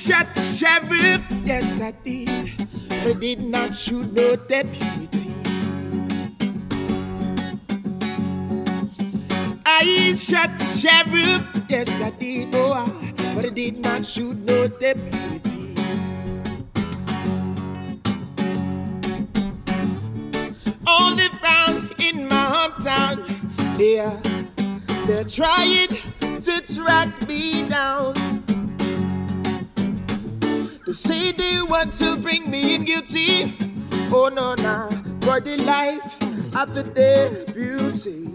shot the sheriff, yes I did, but I did not shoot no deputy. I shot the sheriff, yes I did, oh I, but I did not shoot no deputy. On the ground in my hometown, are, they're trying to track me down. Say they want to bring me in guilty. Oh no, nah, for the life of the beauty.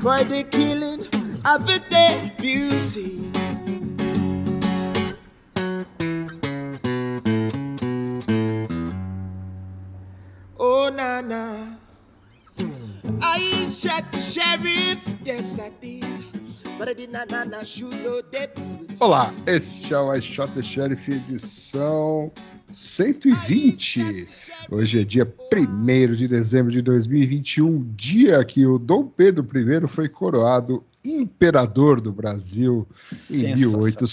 For the killing of the beauty. Oh na na. I shot the sheriff, yes I did. But I did not, not, not shoot no deputy. Olá, este é o I Shot the Sheriff edição 120. Hoje é dia 1 de dezembro de 2021, dia que o Dom Pedro I foi coroado imperador do Brasil em, 18,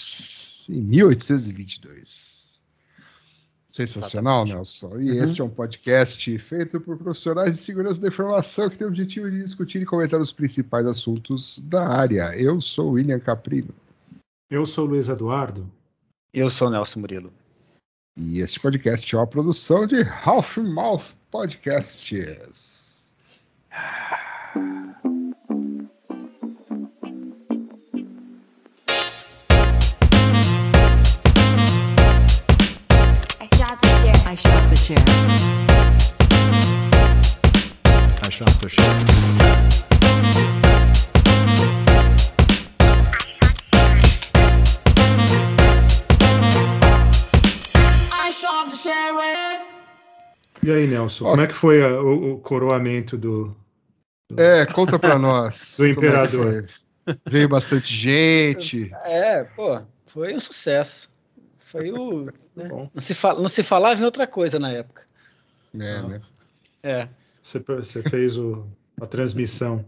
em 1822. Sensacional, Nelson. E Uhum. este é um podcast feito por profissionais de segurança da informação que tem o objetivo de discutir e comentar os principais assuntos da área. Eu sou o William Caprino. Eu sou o Luiz Eduardo. Eu sou o Nelson Murilo. E este podcast é uma produção de Half Mouth Podcasts. I shot the sheriff. I shot the sheriff. I shot the sheriff. E aí, Nelson, como é que foi a- o, o coroamento do. É, conta pra nós. Do é imperador. foi. Veio bastante gente. É, pô, foi um sucesso. Foi o. né? Não, se fala, não se falava em outra coisa na época. É, né? É. Você, você fez o, a transmissão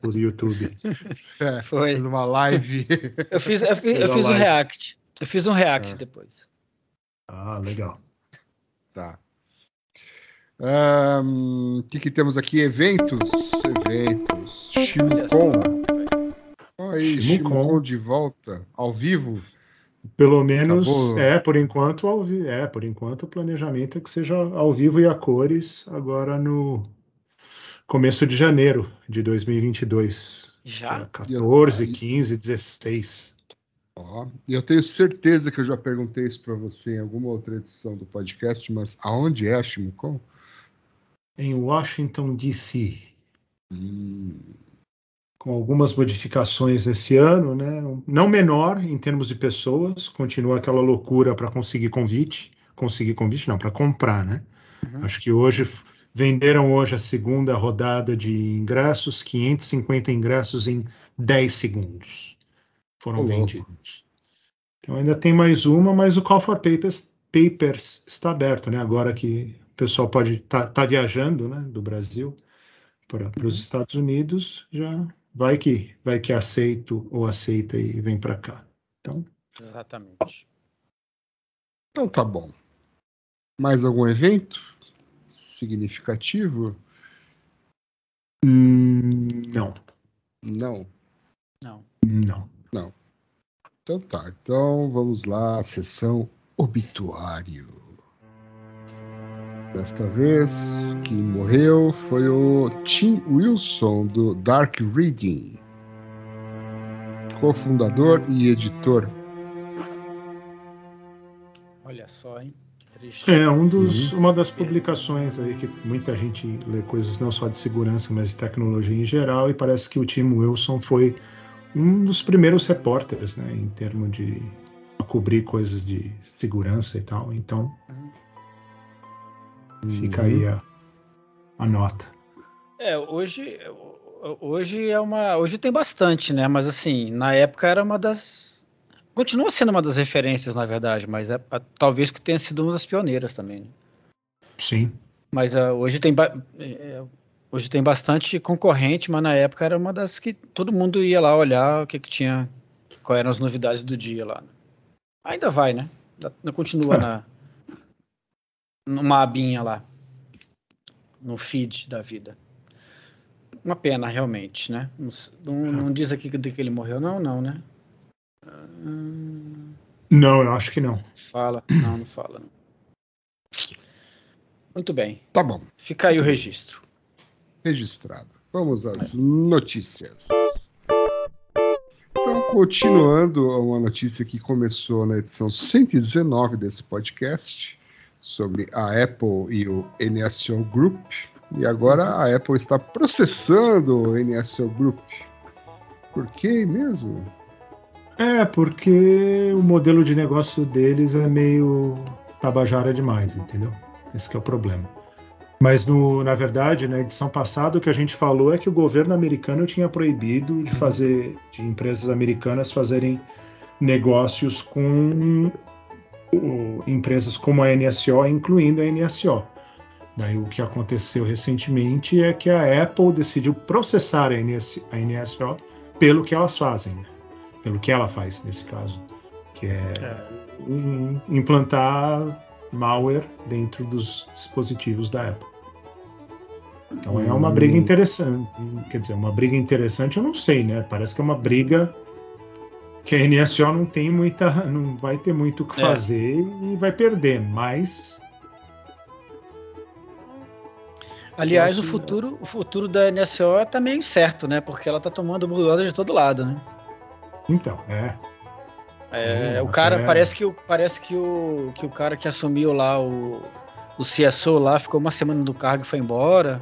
por YouTube. É, Foi. fez uma live. Eu fiz, eu fiz, eu fiz um react. Eu fiz um react É. depois. Ah, legal. Tá. O que, que temos aqui? Eventos. Eventos. Só. Aí, de volta. Ao vivo. Pelo menos, Acabou. é, por enquanto, ao vi- é, por enquanto o planejamento é que seja ao vivo e a cores agora no começo de janeiro de 2022. Já? É, 14, E- 15, 16. Ó, e eu tenho certeza que eu já perguntei isso para você em alguma outra edição do podcast, mas aonde é a Chimucon? Em Washington, D.C. Hum, com algumas modificações esse ano, né? Não menor em termos de pessoas, continua aquela loucura para conseguir convite, conseguir convite não, para comprar, né? Uhum. Acho que hoje venderam hoje a segunda rodada de ingressos, 550 ingressos em 10 segundos foram louco. vendidos. Então ainda tem mais uma, mas o Call for Papers, Papers está aberto, né? Agora que o pessoal pode estar viajando, né, do Brasil para os Estados Unidos, já vai que vai que aceito ou aceita e vem para cá. Então, Exatamente. então tá bom. Mais algum evento significativo? hum, não, Não. Não. não. Então tá. Então vamos lá, sessão obituário. Desta vez, quem morreu foi o Tim Wilson, do Dark Reading, cofundador e editor. Olha só, hein? Que triste. É um dos, uma das publicações aí que muita gente lê coisas não só de segurança, mas de tecnologia em geral, e parece que o Tim Wilson foi um dos primeiros repórteres, né, em termos de cobrir coisas de segurança e tal. Então, fica aí a, a nota. É, hoje, hoje é uma, hoje tem bastante, né? Mas assim, na época era uma das, continua sendo uma das referências, na verdade, mas é, a- talvez que tenha sido uma das pioneiras também. Né? Sim. Mas ah, hoje tem, ba- é, hoje tem bastante concorrente, mas na época era uma das que todo mundo ia lá olhar o que, que tinha, quais eram as novidades do dia lá. né? Ainda vai, né? Ainda Continua É. na numa abinha lá. No feed da vida. Uma pena, realmente, né? Não, não- diz aqui de que ele morreu, não, não, né? Hum, Não, eu acho que não. Fala. Não, não fala. não. Muito bem. Tá bom, Fica aí o registro. registrado. Vamos às notícias. Então, continuando uma notícia que começou na edição 119 desse podcast, sobre a Apple e o NSO Group. E agora a Apple está processando o NSO Group. Por quê mesmo? É, porque o modelo de negócio deles é meio tabajara demais, entendeu? Esse que é o problema. Mas, no, na verdade, na edição passada, o que a gente falou é que o governo americano tinha proibido de fazer, de empresas americanas fazerem negócios com empresas como a NSO, incluindo a NSO. Daí o que aconteceu recentemente é que a Apple decidiu processar a, NS, a NSO pelo que elas fazem, né? pelo que ela faz nesse caso, que é im- implantar malware dentro dos dispositivos da Apple. Então é uma Hum. briga interessante. Quer dizer, uma briga interessante eu não sei, né? Parece que é uma briga que a NSO não tem muita. não vai ter muito o que É. fazer e vai perder, mas. Aliás, o futuro, o futuro da NSO tá meio incerto, né? Porque ela tá tomando burdoada de todo lado, né? Então, é. É, o cara é. parece que o parece que o que o cara que assumiu lá o o CSO lá ficou uma semana no cargo e foi embora.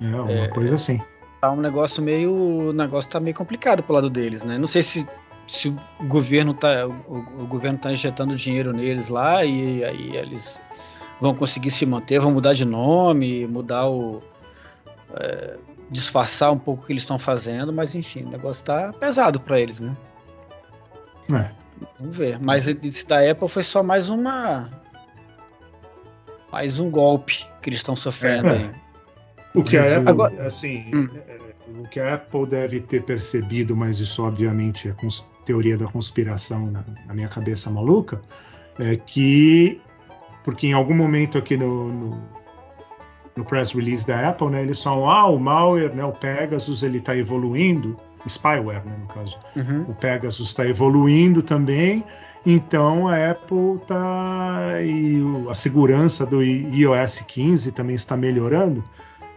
É uma coisa assim. Tá um negócio meio o negócio tá meio complicado pro lado deles, né? Não sei se se o governo tá o, o governo tá injetando dinheiro neles lá e aí eles vão conseguir se manter, vão mudar de nome, mudar o é, disfarçar um pouco o que eles estão fazendo, mas enfim, o negócio tá pesado para eles, né? É. Vamos ver. Mas esse da Apple foi só mais uma. Mais um golpe que eles estão sofrendo É. aí. O que a Apple, Agora- assim, Hum. é, o que a Apple deve ter percebido, mas isso obviamente é cons- teoria da conspiração na, na minha cabeça maluca, é que porque em algum momento aqui no, no, no press release da Apple, né, eles falam, ah, o malware, né, o Pegasus, ele está evoluindo, spyware, né, no caso, Uhum. o Pegasus está evoluindo também, então a Apple está e a segurança do iOS 15 também está melhorando,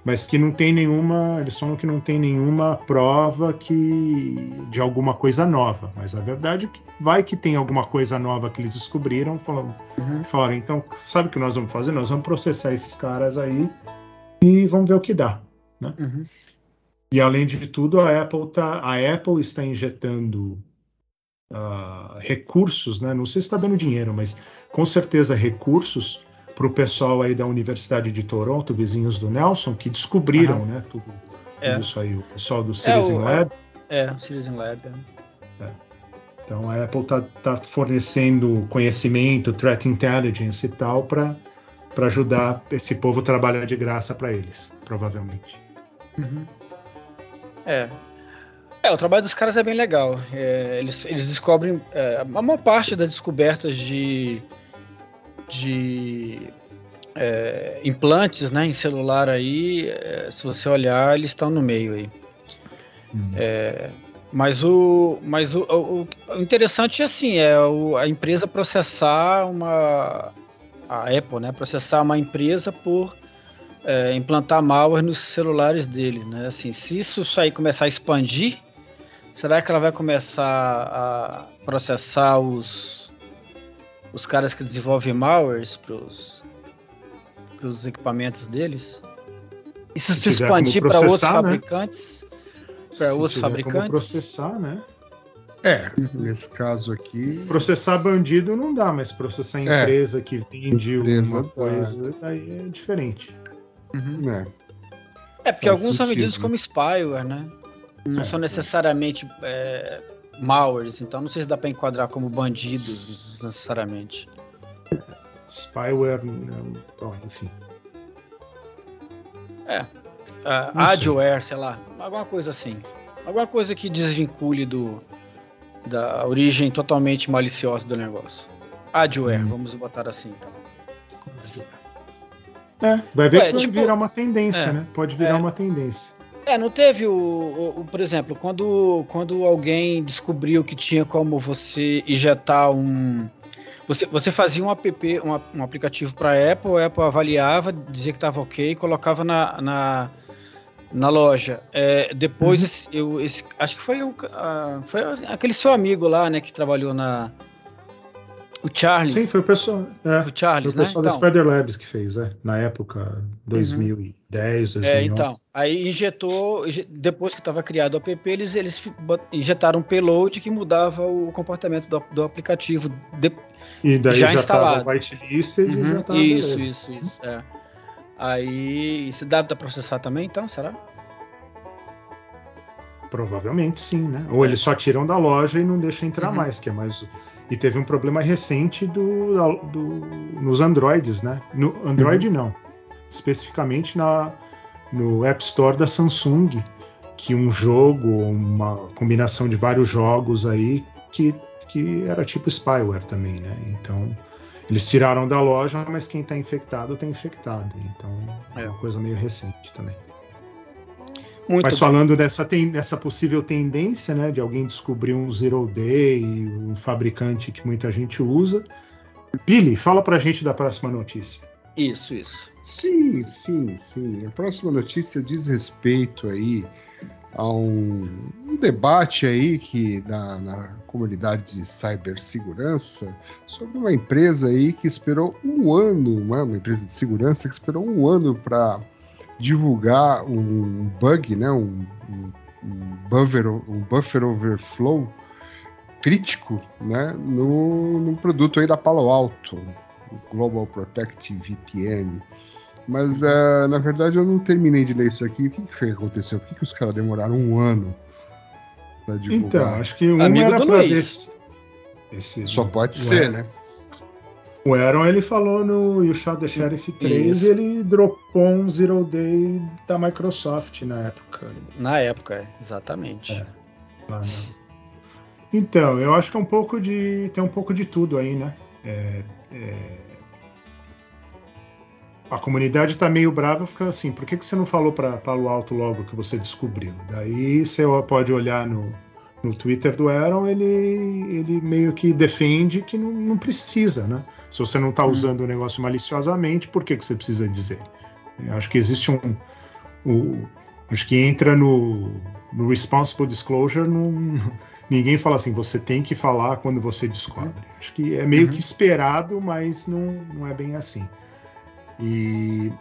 mas que não tem nenhuma, eles falam que não tem nenhuma prova que de alguma coisa nova, mas a verdade é que vai que tem alguma coisa nova que eles descobriram, falaram, Uhum. falaram então, sabe o que nós vamos fazer? Nós vamos processar esses caras aí e vamos ver o que dá. Uhum. E além de tudo, a Apple, tá, a Apple está injetando ah, recursos, né? não sei se está dando dinheiro, mas com certeza recursos para o pessoal aí da Universidade de Toronto, vizinhos do Nelson, que descobriram Aham. né, tudo, tudo É. isso aí, o pessoal do Citizen o- Lab. É, o Citizen Lab. é. Então a Apple está tá fornecendo conhecimento, threat intelligence e tal, para ajudar esse povo a trabalhar de graça para eles, provavelmente. Uhum. É. É, o trabalho dos caras é bem legal. É, eles, eles descobrem. é, a maior parte das descobertas de. De é, implantes né, em celular aí, é, se você olhar, eles estão no meio aí. É, mas o, mas o, o- o interessante é assim, é o- a empresa processar uma a Apple, né, processar uma empresa por é, implantar malware nos celulares deles, né? Assim, se isso aí começar a expandir, será que ela vai começar a processar os os caras que desenvolvem malwares para os equipamentos deles? E se, Se expandir para outros né? fabricantes? Para outros tiver como fabricantes? processar, né? É, nesse caso aqui. Processar bandido não dá, mas processar É. empresa que vende Empresa uma coisa, aí é diferente. Uhum. É, É, porque Faz alguns são sentido, vendidos né? como spyware, né? Não É, são é. necessariamente é, malwares, então não sei se dá para enquadrar como bandidos necessariamente. Spyware, não, bom, enfim. Ah, Não sei. Adware, sei lá, alguma coisa assim. Alguma coisa que desvincule do, da origem totalmente maliciosa do negócio. Adware, Hum. vamos botar assim. Então. É, vai ver Ué, que vai tipo, virar uma tendência, é, né? Pode virar é. uma tendência. É, não teve o, o- o- por exemplo, quando, quando alguém descobriu que tinha como você injetar um. Você, você fazia um app, um, um aplicativo para Apple, a Apple avaliava, dizia que estava ok e colocava na, na, na loja. É, depois, Uhum. esse- eu, esse- acho que foi, o, ah, foi aquele seu amigo lá, né, que trabalhou na. O Charles. Sim, foi o pessoal, é, o foi Charles, o né? pessoal da Então, Spider Labs que fez, é, na época 2010, 2011. É, então. Aí injetou, inje- depois que estava criado o app, eles, eles injetaram um payload que mudava o comportamento do, do aplicativo. De- E daí já já, instalado. estava whitelisted e Uhum, já tava isso, isso, isso. É. Aí, isso dá para processar também, então, será? Provavelmente sim, né? Ou eles só tiram da loja e não deixam entrar Uhum. mais, que é mais. E teve um problema recente do, do- nos Androids, né? No Uhum. Android não. Especificamente na, no App Store da Samsung, que um jogo, uma combinação de vários jogos aí, que, que era tipo spyware também, né? Então, eles tiraram da loja, mas quem está infectado está infectado. Então, é É. uma coisa meio recente também. Muito Mas bem. falando dessa, ten- dessa possível tendência, né, de alguém descobrir um zero day, um fabricante que muita gente usa. Billy, fala pra gente da próxima notícia. Isso, isso. Sim, sim, sim. A próxima notícia diz respeito aí a um, um debate aí que na, na comunidade de cibersegurança sobre uma empresa aí que esperou um ano, né, uma empresa de segurança que esperou um ano para divulgar um bug, né, um, um, um buffer, um buffer overflow crítico, né, no, no produto aí da Palo Alto, o Global Protect VPN. Mas, eh, na verdade, eu não terminei de ler isso aqui. O que, que foi que aconteceu? Por que, que os caras demoraram um ano para divulgar? Então, acho que um Amigo era do pra Luiz. esse, Só pode ser, né? O Aaron ele falou no You Shot the Sheriff 3 Isso. e ele dropou um Zero Day da Microsoft na época. Na época, exatamente. É. Então, eu acho que é um pouco de. tem um pouco de tudo aí, né? É, é, A comunidade tá meio brava, fica assim, por que, que você não falou para Palo Alto logo que você descobriu? Daí você pode olhar no, no Twitter do Aaron, ele, ele meio que defende que não, não precisa, né? Se você não está usando o negócio maliciosamente, por que, que você precisa dizer? Eu acho que existe um. o- acho que entra no, no Responsible Disclosure, num- ninguém fala assim, você tem que falar quando você descobre. Acho que é meio Uhum. que esperado, mas não, não é bem assim. E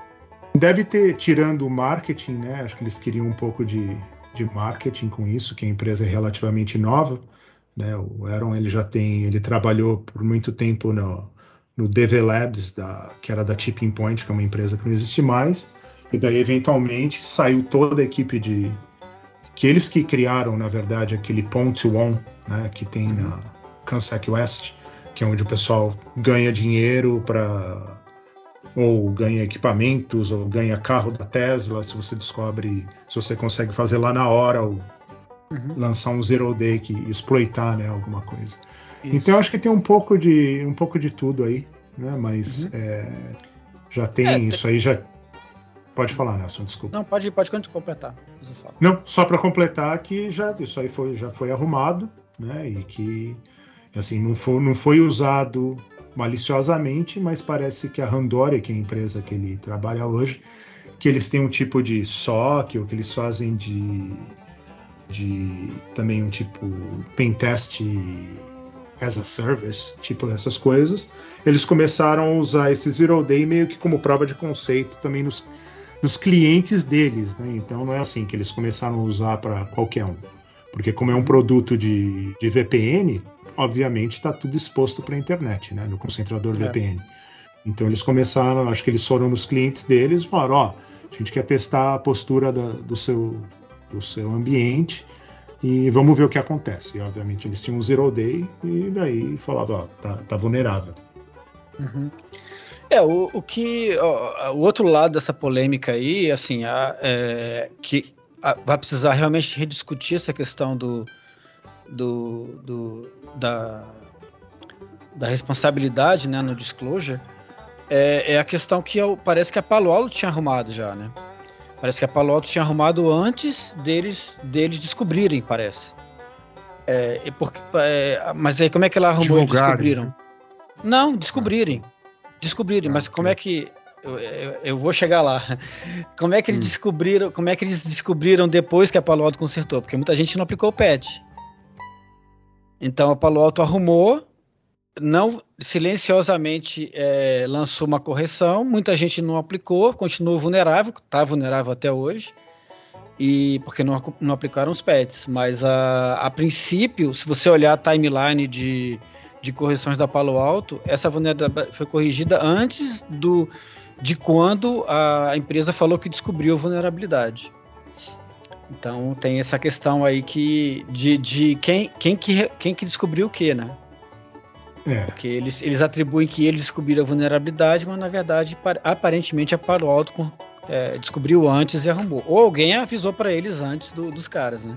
deve ter, tirando o marketing, né? Acho que eles queriam um pouco de, de marketing com isso, que a empresa é relativamente nova. Né? O Aaron ele já tem, ele trabalhou por muito tempo no, no DV Labs, da, que era da Tipping Point, que é uma empresa que não existe mais. E daí, eventualmente, saiu toda a equipe de. que eles que criaram, na verdade, aquele Point One, né? que tem na Kansas West, que é onde o pessoal ganha dinheiro para ou ganha equipamentos, ou ganha carro da Tesla, se você descobre, se você consegue fazer lá na hora, ou Uhum. lançar um zero day que exploitar, né, alguma coisa. Isso. Então eu acho que tem um pouco de um pouco de tudo aí, né? Mas é, já tem Uhum. É, isso aí já pode falar, Nelson, desculpa. Não, pode, pode completar. Não, só para completar que já isso aí foi, já foi arrumado, né? E que assim não foi, não foi usado maliciosamente, mas parece que a Randori, que é a empresa que ele trabalha hoje, que eles têm um tipo de SOC, ou que eles fazem de, de também um tipo pentest as a service, tipo essas coisas, eles começaram a usar esse Zero Day meio que como prova de conceito também nos, nos clientes deles, né? Então não é assim que eles começaram a usar para qualquer um. Porque como é um produto de, de VPN, obviamente está tudo exposto para a internet, né? No concentrador É. VPN. Então eles começaram, acho que eles foram nos clientes deles e falaram, ó, a gente quer testar a postura da- do, seu, do seu ambiente e vamos ver o que acontece. E obviamente eles tinham um zero day e daí falavam, ó, tá, tá vulnerável. Uhum. É, o, o que. ó, o outro lado dessa polêmica aí, assim, a- é, que a- vai precisar realmente rediscutir essa questão do, do, do- da, da responsabilidade né, no disclosure é, é a questão que eu- parece que a Palo Alto tinha arrumado já, né? Parece que a Palo Alto tinha arrumado antes deles, deles descobrirem, parece. É, e porque, é, mas aí como é que ela arrumou e descobriram? né? Não, descobrirem. Descobrirem, Ah, mas como é que. Eu, eu- eu vou chegar lá. Como é que eles Hum. descobriram? Como é que eles descobriram depois que a Palo Alto consertou? Porque muita gente não aplicou o patch. Então a Palo Alto arrumou, não silenciosamente é, lançou uma correção. Muita gente não aplicou, continuou vulnerável, está vulnerável até hoje. E porque não, não aplicaram os patches. Mas a, a princípio, se você olhar a timeline de, de correções da Palo Alto, essa vulnerabilidade foi corrigida antes do de quando a empresa falou que descobriu a vulnerabilidade. Então tem essa questão aí que de, de quem, quem, que, quem que descobriu o que, né? É, Porque eles, eles atribuem que eles descobriram a vulnerabilidade, mas na verdade, pa- aparentemente, a Palo Alto é, descobriu antes e arrumou. Ou alguém avisou para eles antes do- dos caras, né?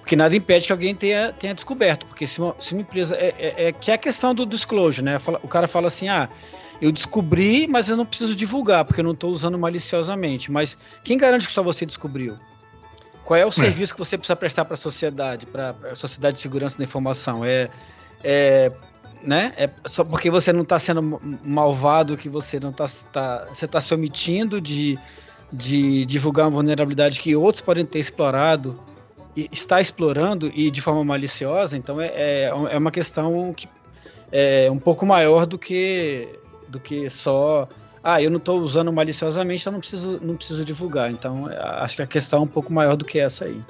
Porque nada impede que alguém tenha, tenha descoberto. Porque se uma, se uma empresa. É, é- é que é a questão do disclosure, né? O cara fala assim: ah, eu descobri, mas eu não preciso divulgar, porque eu não estou usando maliciosamente. Mas quem garante que só você descobriu? Qual é o serviço que você precisa prestar para a sociedade, para a sociedade de segurança da informação? É, é né? É só porque você não está sendo ma- malvado que você não está tá, você está se omitindo de, de divulgar uma vulnerabilidade que outros podem ter explorado e está explorando e de forma maliciosa. Então é, é, é uma questão que é um pouco maior do que do que só ah, eu não estou usando maliciosamente, então não preciso, não preciso divulgar. Então, é, acho que a questão é um pouco maior do que essa aí.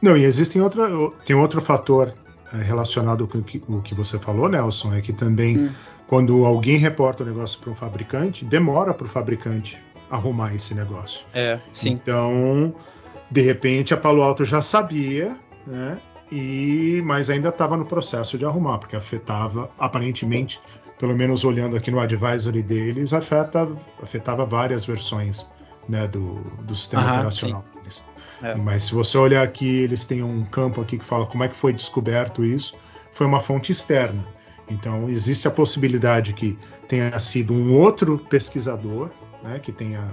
Não, e existem outra, tem outro fator eh, relacionado com o que, o que você falou, Nelson, é que também Hum. quando alguém reporta o negócio para um fabricante, demora para o fabricante arrumar esse negócio. É, sim. Então, de repente, a Palo Alto já sabia, né? E, mas ainda estava no processo de arrumar, porque afetava, aparentemente, pelo menos olhando aqui no advisory deles, afeta, afetava várias versões né, do, do sistema Aham, deles. É. Mas se você olhar aqui, eles têm um campo aqui que fala como é que foi descoberto isso, foi uma fonte externa. Então, existe a possibilidade que tenha sido um outro pesquisador né, que tenha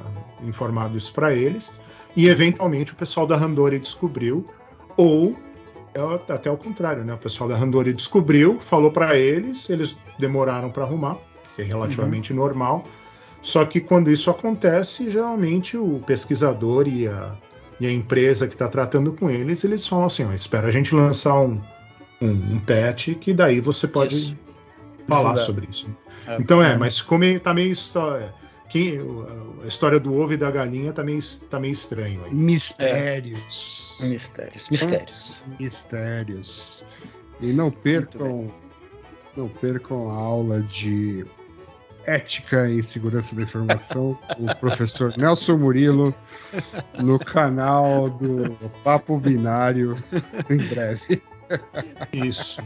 informado isso para eles, e eventualmente o pessoal da Randori descobriu, ou é até o contrário, né? O pessoal da Randori descobriu, falou para eles, eles demoraram para arrumar, que é relativamente normal. Só que quando isso acontece, geralmente o pesquisador e a, e a empresa que está tratando com eles, eles falam assim: espera a gente lançar um, um, um patch que daí você pode Isso. falar Divulgar. sobre isso. É. Então é, mas ficou meio, tá meio história. Quem, a história do ovo e da galinha tá meio, tá meio estranho aí. Mistérios. Mistérios. Mistérios. Mistérios. E não percam, não percam a aula de ética e segurança da informação com o professor Nelson Murilo no canal do Papo Binário em breve. Isso.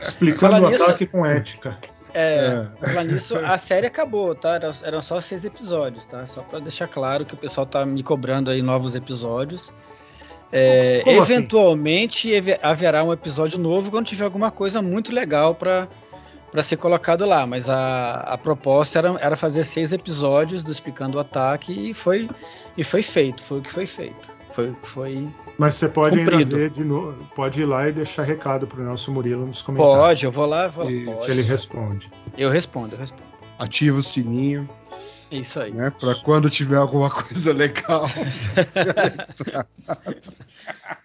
Explicando o nisso- ataque com ética. É, falar nisso, a série acabou, tá? Eram, eram só seis episódios, tá? Só pra deixar claro que o pessoal tá me cobrando aí novos episódios. É, assim? eventualmente eve- haverá um episódio novo quando tiver alguma coisa muito legal pra para ser colocado lá, mas a, a proposta era, era fazer seis episódios do Explicando o Ataque e foi, e foi feito, foi o que foi feito. Foi, foi Mas você pode ainda Cumprido. ver de novo, pode ir lá e deixar recado pro Nelson Murilo nos comentários. Pode, eu vou lá, vou, E pode. Ele responde. Eu respondo, eu respondo. Ativa o sininho, É isso aí. né? Para quando tiver alguma coisa legal.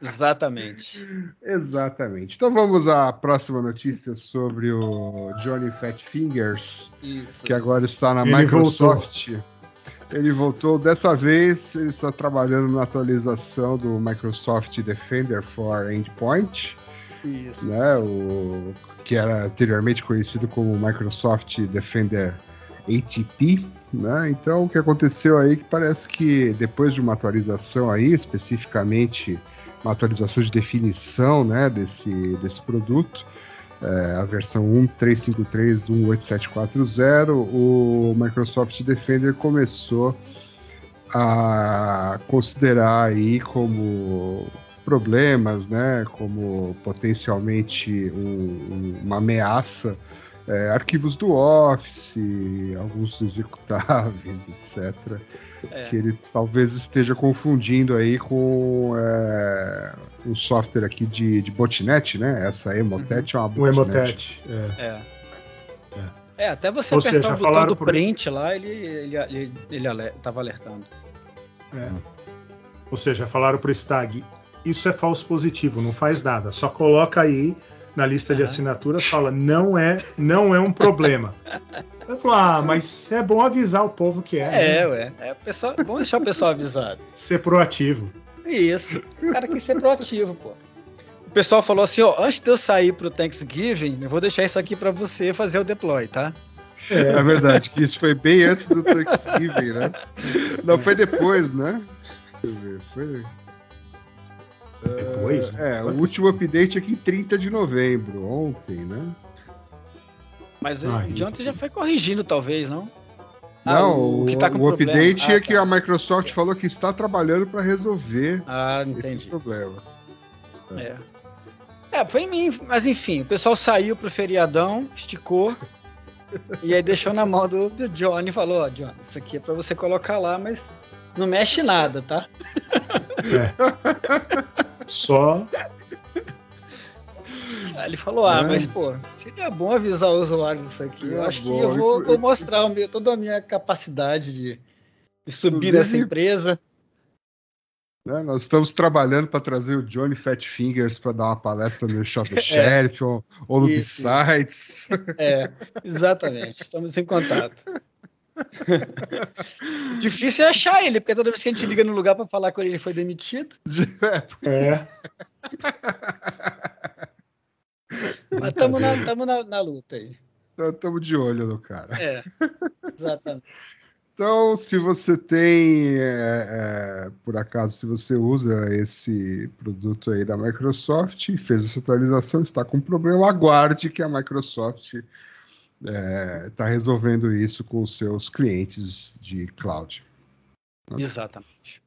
Exatamente. Exatamente. Então vamos à próxima notícia sobre o Johnny Fat Fingers. Isso. que agora está na Ele Microsoft. Ele voltou dessa vez, ele está trabalhando na atualização do Microsoft Defender for Endpoint, Isso. né, o, que era anteriormente conhecido como Microsoft Defender ATP. Né? Então, o que aconteceu aí que parece que depois de uma atualização aí, especificamente uma atualização de definição né, desse, desse produto, é, a versão 1.353.18740, o Microsoft Defender começou a considerar aí como problemas, né, como potencialmente um- um- uma ameaça, é, arquivos do Office, alguns executáveis, etc. É. Que ele talvez esteja confundindo aí com é, um software aqui de, de botnet, né? Essa Emotet é uma O botnet. Emotet. É. É. É, até você Ou apertar seja, o botão falaram do por- print lá, ele, ele, ele, ele tava alertando. É. Ou seja, falaram pro Stag, isso é falso positivo, não faz nada. Só coloca aí na lista de assinaturas, fala, não é, não é um problema. Eu falo, ah, mas é bom avisar o povo que é, É, né? ué. É, o pessoal, bom deixar o pessoal avisado. ser proativo. Isso. O cara quis ser proativo, pô. O pessoal falou assim, ó, antes de eu sair pro Thanksgiving, eu vou deixar isso aqui pra você fazer o deploy, tá? É verdade, que isso foi bem antes do Thanksgiving, né? Não, foi depois, né? Deixa eu ver, foi... Depois? É, o último update aqui em 30 de novembro, ontem, né? Mas Ah, de ontem já foi corrigindo, talvez, não? Ah, Não, o o, que tá com o problema. update Ah, é que tá. a Microsoft falou que está trabalhando para resolver Ah, esse problema. É. É, foi em mim, mas enfim, o pessoal saiu pro feriadão, esticou, e aí deixou na mão do, do Johnny e falou, ó, Johnny, isso aqui é pra você colocar lá, mas não mexe nada, tá? Só Aí ele falou, ah, É. mas pô, seria bom avisar os usuários disso aqui. Eu É acho que bom, eu vou, vou mostrar o meu- toda a minha capacidade de, de subir nessa empresa. né? Nós estamos trabalhando para trazer o Johnny Fat Fingers para dar uma palestra no Shot the É. Sheriff ou, ou no Isso, B-Sides. É, exatamente. Estamos em contato. Difícil é achar ele, porque toda vez que a gente liga no lugar pra falar com ele, ele foi demitido. é, Mas estamos na, tamo na, na luta aí. Estamos de olho no cara. É, exatamente. Então, se você tem, é, é, por acaso, se você usa esse produto aí da Microsoft e fez essa atualização, está com problema, aguarde que a Microsoft está resolvendo isso com os seus clientes de cloud. Exatamente.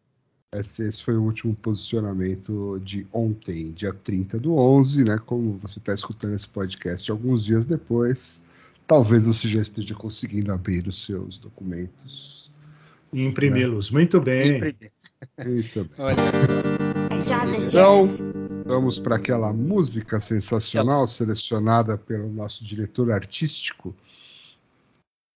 Esse, esse foi o último posicionamento de ontem, dia 30 do 11, né? Como você está escutando esse podcast alguns dias depois, talvez você já esteja conseguindo abrir os seus documentos. e imprimi-los. Muito bem. Muito bem. Olha só. The Então, sheriff. vamos para aquela música sensacional selecionada pelo nosso diretor artístico.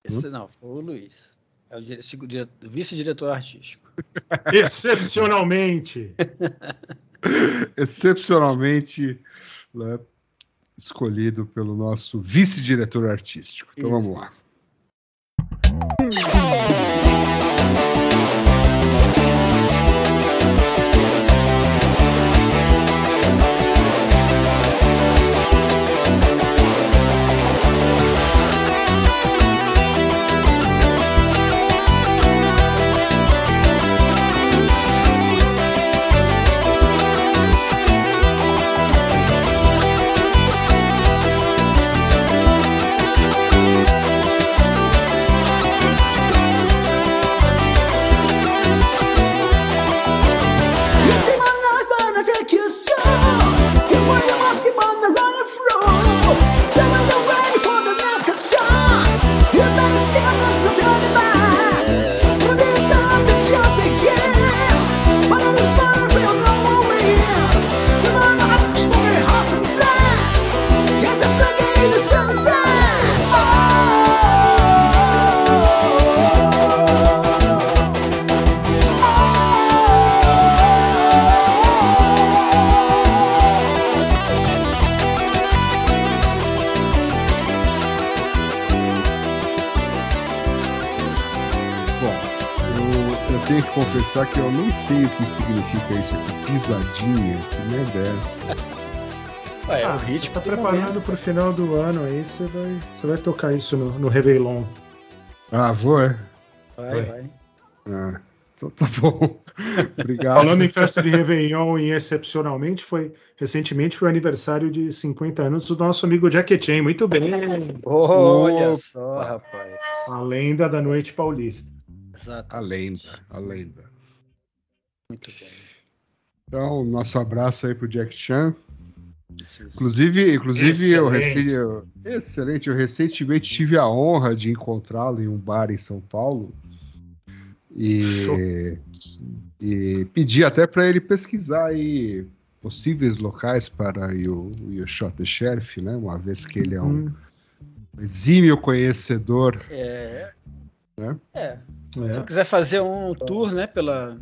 Esse, não, foi o Luiz. É o dire- dire- vice-diretor artístico. Excepcionalmente. excepcionalmente né, escolhido pelo nosso vice-diretor artístico. Então vamos Isso, lá. Confessar que eu nem sei o que significa isso aqui. Pisadinha, que merda é essa? Ué, Ah, o você ritmo tá do preparando momento. pro final do ano aí, você vai, você vai tocar isso no, no Réveillon. Ah, vou, é? Vai, Vai. vai. Ah, então tá bom. Obrigado. Falando em festa de Réveillon e excepcionalmente, foi recentemente foi o aniversário de 50 anos do nosso amigo Jackie Chan. Muito bem. Olha Opa. só, rapaz. A lenda da noite paulista. Exato. A lenda, a lenda. Muito bem. Então, nosso abraço aí pro Jack Chan. Isso, isso. Inclusive, inclusive eu, eu- excelente, eu recentemente tive a honra de encontrá-lo em um bar em São Paulo e, e pedi até para ele pesquisar aí possíveis locais para ir o, o Shot the Sheriff, né? Uma vez que ele é um Hum, exímio conhecedor. É. Né? É. Se é. eu quiser fazer um tour, né, pela,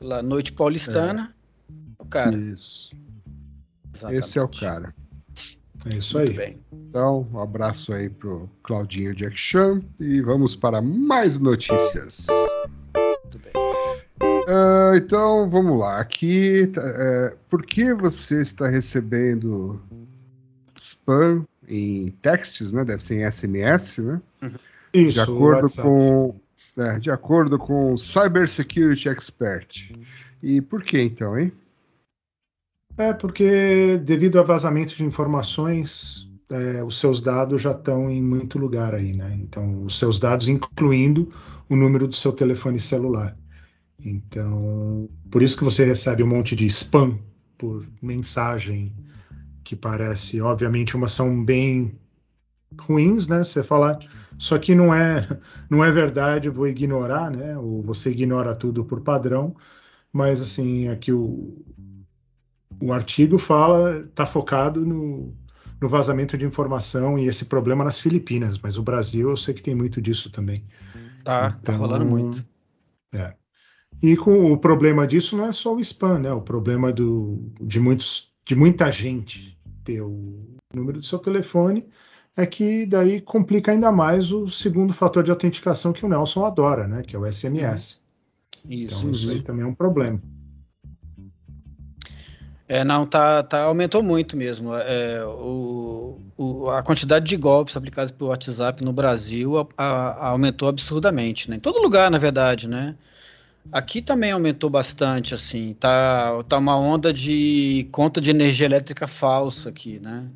pela noite paulistana, o cara. Isso. Esse é o Exatamente. cara. É isso Muito aí. bem. Então, um abraço aí pro Claudinho Jack Chan e vamos para mais notícias. Muito bem. Ah, então, vamos lá. Aqui, tá, é, por que você está recebendo spam em texts, né? Deve ser em SMS, né? Isso, de acordo WhatsApp. com é, de acordo com o Cybersecurity Expert. E por que então, hein? É porque, devido a vazamento de informações, é, os seus dados já estão em muito lugar aí, né? Então, os seus dados, incluindo o número do seu telefone celular. Então, por isso que você recebe um monte de spam por mensagem, que parece, obviamente, umas são bem ruins, né? Você fala, isso aqui não é, não é verdade, vou ignorar, né? Ou você ignora tudo por padrão, mas assim, aqui o, o artigo fala, está focado no, no vazamento de informação e esse problema nas Filipinas, mas o Brasil eu sei que tem muito disso também. Tá, tá Então, rolando muito. É. E com o problema disso não é só o spam, né? O problema do, de, muitos, de muita gente ter o número do seu telefone é que daí complica ainda mais o segundo fator de autenticação que o Nelson adora, né? Que é o SMS. Isso. Então isso aí também é um problema. É, não, tá, tá, aumentou muito mesmo. É, o, o- a quantidade de golpes aplicados pelo WhatsApp no Brasil a- a- aumentou absurdamente, né? Em todo lugar, na verdade, né? Aqui também aumentou bastante, assim. Tá, tá uma onda de conta de energia elétrica falsa aqui, né?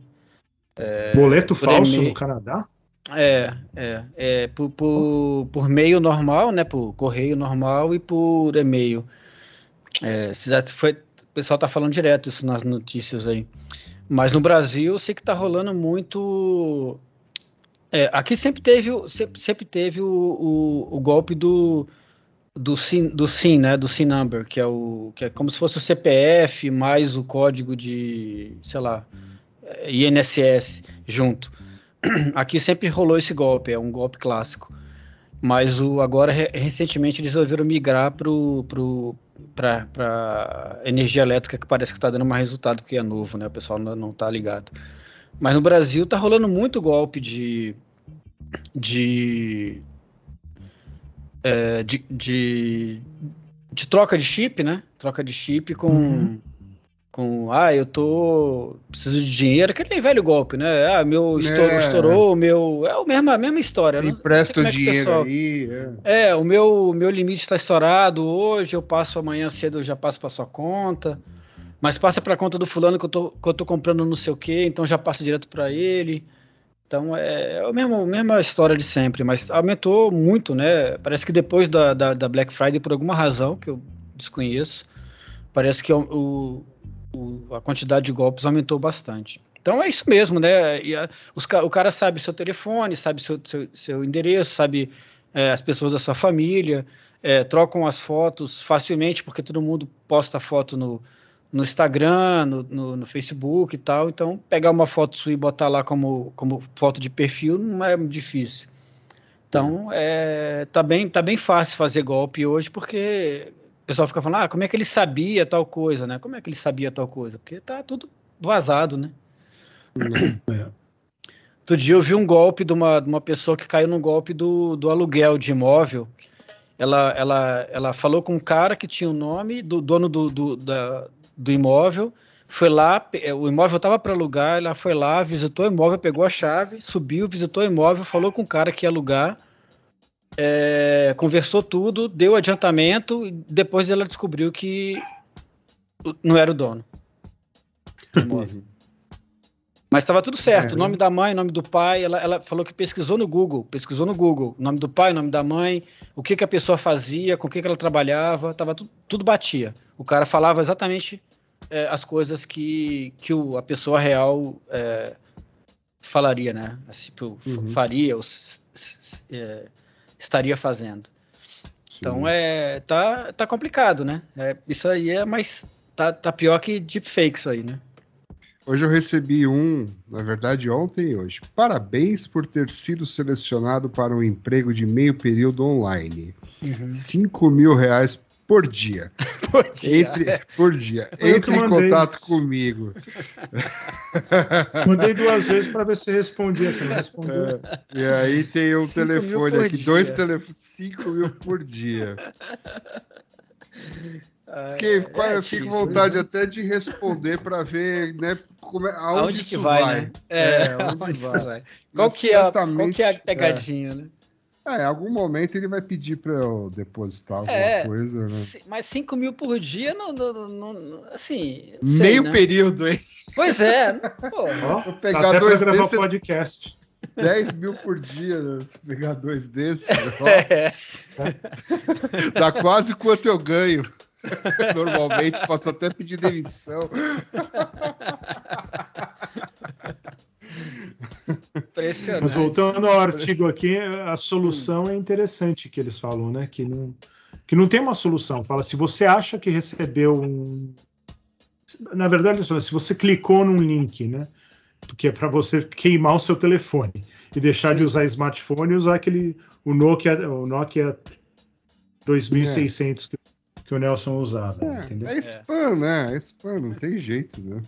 Boleto por falso no Canadá? É, é, é por, por, por meio normal, né? Por correio normal e por e-mail. É, foi, o pessoal tá falando direto isso nas notícias aí. Mas no Brasil eu sei que tá rolando muito. é, aqui sempre teve, o- sempre, sempre teve o, o, o golpe do do SIN, do SIN, né? Do SIN number, que é o que é como se fosse o CPF mais o código de, sei lá, é, INSS junto. Aqui sempre rolou esse golpe, é um golpe clássico. Mas o, agora, re- recentemente, eles resolveram migrar para energia elétrica, que parece que está dando mais resultado, porque é novo, né? O pessoal não, não tá ligado. Mas no Brasil tá rolando muito golpe de. de. é, de, de, de troca de chip, né? Troca de chip com. Uhum. Com, ah, eu tô. Preciso de dinheiro, aquele velho golpe, né? Ah, meu estourou, É. estourou, meu. É a mesma, a mesma história. né? Empresta o é dinheiro pessoal- aí. é. é, o meu, meu limite está estourado hoje, eu passo amanhã cedo, eu já passo para sua conta. Mas passa para a conta do fulano que eu, tô, que eu tô comprando não sei o quê, então já passa direto para ele. Então é, é a mesma, mesma história de sempre, mas aumentou muito, né? Parece que depois da, da, da Black Friday, por alguma razão que eu desconheço, parece que o, o- o- a quantidade de golpes aumentou bastante. Então é isso mesmo, né? A- os o cara sabe seu telefone, sabe seu, seu, seu endereço, sabe é, as pessoas da sua família, é, trocam as fotos facilmente, porque todo mundo posta foto no, no Instagram, no, no, no Facebook e tal. Então, pegar uma foto sua e botar lá como, como foto de perfil não é difícil. Então, é, tá, bem, tá bem fácil fazer golpe hoje, porque o pessoal fica falando, ah, como é que ele sabia tal coisa, né? Como é que ele sabia tal coisa? Porque tá tudo vazado, né? É. Outro dia eu vi um golpe de uma, de uma pessoa que caiu num golpe do, do aluguel de imóvel. Ela, ela, ela falou com um cara que tinha o nome do dono do, do, da- do imóvel, foi lá, eh, o imóvel estava para alugar, ela foi lá, visitou o imóvel, pegou a chave, subiu, visitou o imóvel, falou com o cara que ia alugar, eh, conversou tudo, deu adiantamento, e depois ela descobriu que não era o dono do imóvel. Mas estava tudo certo. É, o nome da mãe, o nome do pai. Ela, ela falou que pesquisou no Google. Pesquisou no Google. O nome do pai, o nome da mãe, o que, que a pessoa fazia, com o que, que ela trabalhava. Tava tudo, tudo batia. O cara falava exatamente é, as coisas que, que o- a pessoa real é, falaria, né? Assim, tipo, Uhum. faria ou s- s- é, estaria fazendo. Então Sim. é tá, tá complicado, né? É, isso aí é mais tá, tá pior que deepfake isso aí, né? Hoje eu recebi um, na verdade ontem e hoje. Parabéns por ter sido selecionado para um emprego de meio período online. Uhum. 5 mil reais por dia. Entre, por dia. Foi eu Entre que em contato comigo. Mandei duas vezes para ver se respondia, se não respondeu. E aí tem um Cinco telefone por aqui, dia. dois telefones, 5 mil por dia. Fiquei, é eu fico com difícil, vontade né? até de responder para ver, né, como é, aonde, Aonde isso que vai, né? É, É, aonde vai. vai. Qual que, é, a- qual que é a é. pegadinha, né? É, em algum momento ele vai pedir para eu depositar alguma É, coisa, né? Mas 5 mil por dia, não, não, não- não- assim. sei, Meio né? período, hein? Pois é, pô. Ó, Vou dá pegar até para dois gravar desses, podcast. 10 mil por dia, né? Se pegar dois desses, ó, É, dá quase quanto eu ganho. Normalmente, posso até pedir demissão. impressionante. Mas voltando ao artigo aqui, a solução é interessante que eles falam, né? Que não, que não tem uma solução. Fala, se você acha que recebeu um. Na verdade, eles falam, se você clicou num link, né? Porque é para você queimar o seu telefone e deixar de usar smartphone e usar aquele. O Nokia, o Nokia 2600 que, que o Nelson usava, entendeu? É spam, né? É spam, não tem jeito, né?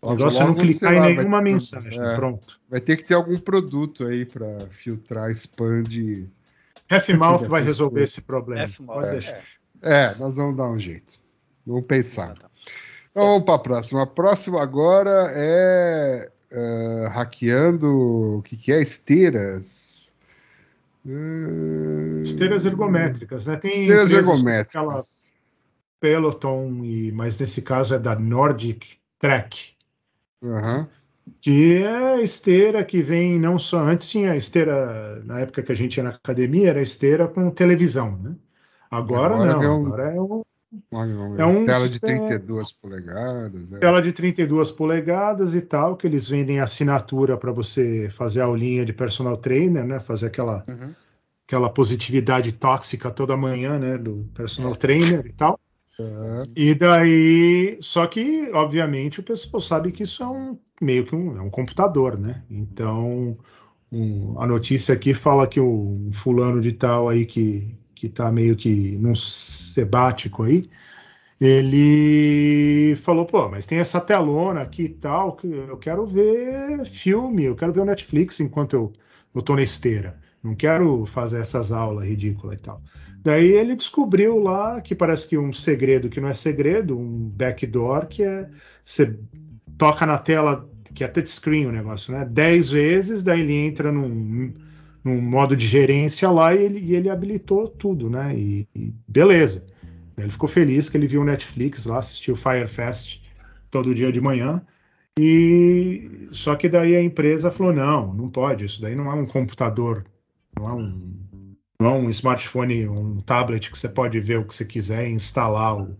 O negócio é não clicar sei em lá, nenhuma vai- mensagem. é. Pronto. Vai ter que ter algum produto aí para filtrar spam de. F-Mouth vai resolver coisas. esse problema. Pode é. deixar. É, nós vamos dar um jeito. Vamos pensar. Então vamos para a próxima. A próxima agora é eh, hackeando o que, que é? Esteiras. Eh, Esteiras ergométricas, né? Tem Esteiras ergométricas. Peloton, e, mas nesse caso é da Nordic Trek, Aham. que é esteira que vem não só. Antes tinha esteira, na época que a gente ia na academia, era esteira com televisão, né? Agora, Agora não, vem um- agora é Olha, É um tela de sistema- 32 polegadas. é. tela de 32 polegadas e tal, que eles vendem assinatura para você fazer a aulinha de personal trainer, né? Fazer aquela, Uhum. aquela positividade tóxica toda manhã, né? Do personal trainer e tal. É. E daí, só que, obviamente, o pessoal sabe que isso é um meio que um, é um computador, né? Então, um- a notícia aqui fala que o fulano de tal aí que, que tá meio que num sebático aí, ele falou, pô, mas tem essa telona aqui e tal, que eu quero ver filme, eu quero ver o Netflix enquanto eu, eu tô na esteira. Não quero fazer essas aulas ridículas e tal. Daí ele descobriu lá que parece que um segredo que não é segredo, um backdoor, que é você toca na tela, que é touchscreen o negócio, né? Dez vezes, daí ele entra num, num modo de gerência lá e ele, e ele habilitou tudo, né? E, e beleza. Daí Ele ficou feliz que ele viu o Netflix lá, assistiu Firefest todo dia de manhã. E só que daí a empresa falou: não, não pode, isso daí não é um computador, não é um, não é um smartphone, um tablet que você pode ver o que você quiser e instalar o,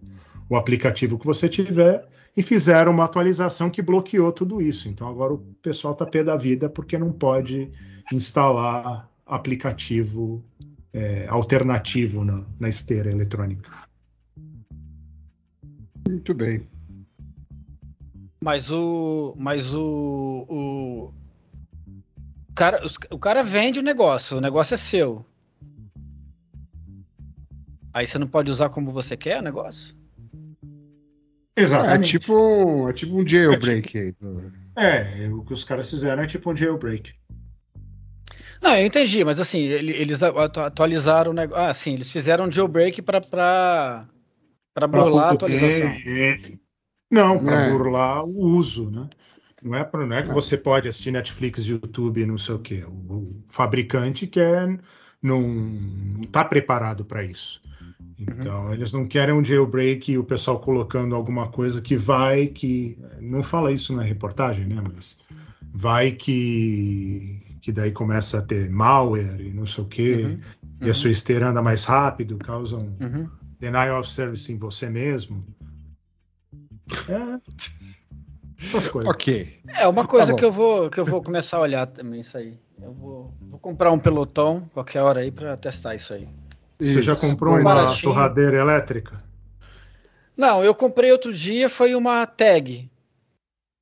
o aplicativo que você tiver. E fizeram uma atualização que bloqueou tudo isso. Então agora o pessoal tá pé da vida porque não pode instalar aplicativo é, alternativo na, na esteira eletrônica. Muito bem. Mas o. Mas o. O cara, os- o cara vende o negócio, o negócio é seu. Aí você não pode usar como você quer o negócio? É Exatamente. tipo, é tipo um jailbreak aí. É, o que os caras fizeram é tipo um jailbreak. Não, eu entendi, mas assim, ele- eles atu- atualizaram o negócio. Ah, sim, eles fizeram um jailbreak para para Pra burlar a atualização. é. Não, para É. burlar o uso, né? Não é, não é que você pode assistir Netflix, YouTube, não sei o quê. O, fabricante quer não está preparado para isso. Então, eles não querem um jailbreak e o pessoal colocando alguma coisa que vai que não fala isso na reportagem, né? Mas vai que que daí começa a ter malware e não sei o quê, Uhum, e uhum. a sua esteira anda mais rápido, causa um Uhum. denial of service em você mesmo. É. Essas coisas. Ok. É uma coisa bom. que eu vou que eu vou começar a olhar também isso aí. Eu vou, vou comprar um pelotão qualquer hora aí pra testar isso aí. Você já Isso, comprou põe uma baratinho. torradeira elétrica? Não, eu comprei outro dia foi uma tag,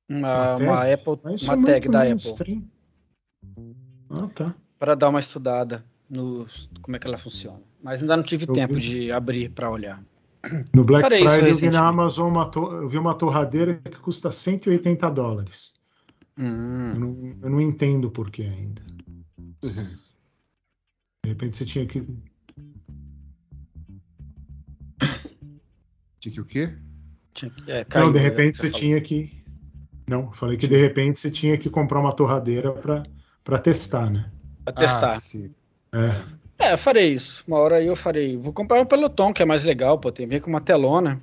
uma, Uma uma tag? Apple, Mas isso uma é tag da Apple mainstream. Ah, tá. para dar uma estudada no como é que ela funciona. Mas ainda não tive Eu tempo vi. de abrir para olhar. No Black Friday eu vi na. Amazon uma to- eu vi uma torradeira que custa 180 dólares. Eu Hum, não, eu não entendo por que ainda. Uhum. De repente você tinha que. Tinha que o quê? tinha que- é, não, de repente você você falou. tinha que. Não, falei que de repente você tinha que comprar uma torradeira para testar, né? Pra testar. Ah, sim. É. É, eu farei isso. Uma hora aí eu farei. Vou comprar um pelotão que é mais legal, pô. Tem vem com uma telona.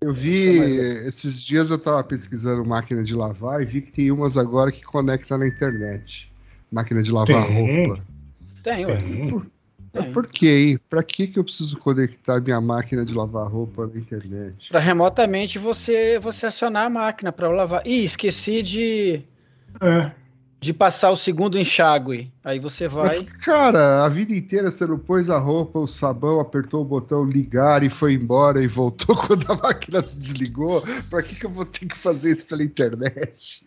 Eu vi, é esses dias eu tava pesquisando máquina de lavar e vi que tem umas agora que conecta na internet. Máquina de lavar Tem. roupa. Tem, ué. Tem. Por que aí? Pra que que eu preciso conectar minha máquina de lavar roupa na internet? Pra remotamente você você acionar a máquina para lavar. Ih, esqueci de É. de passar o segundo enxágue. Aí você vai. Mas, cara, a vida inteira você não pôs a roupa, o sabão, apertou o botão ligar e foi embora e voltou quando a máquina desligou. Pra que, que eu vou ter que fazer isso pela internet?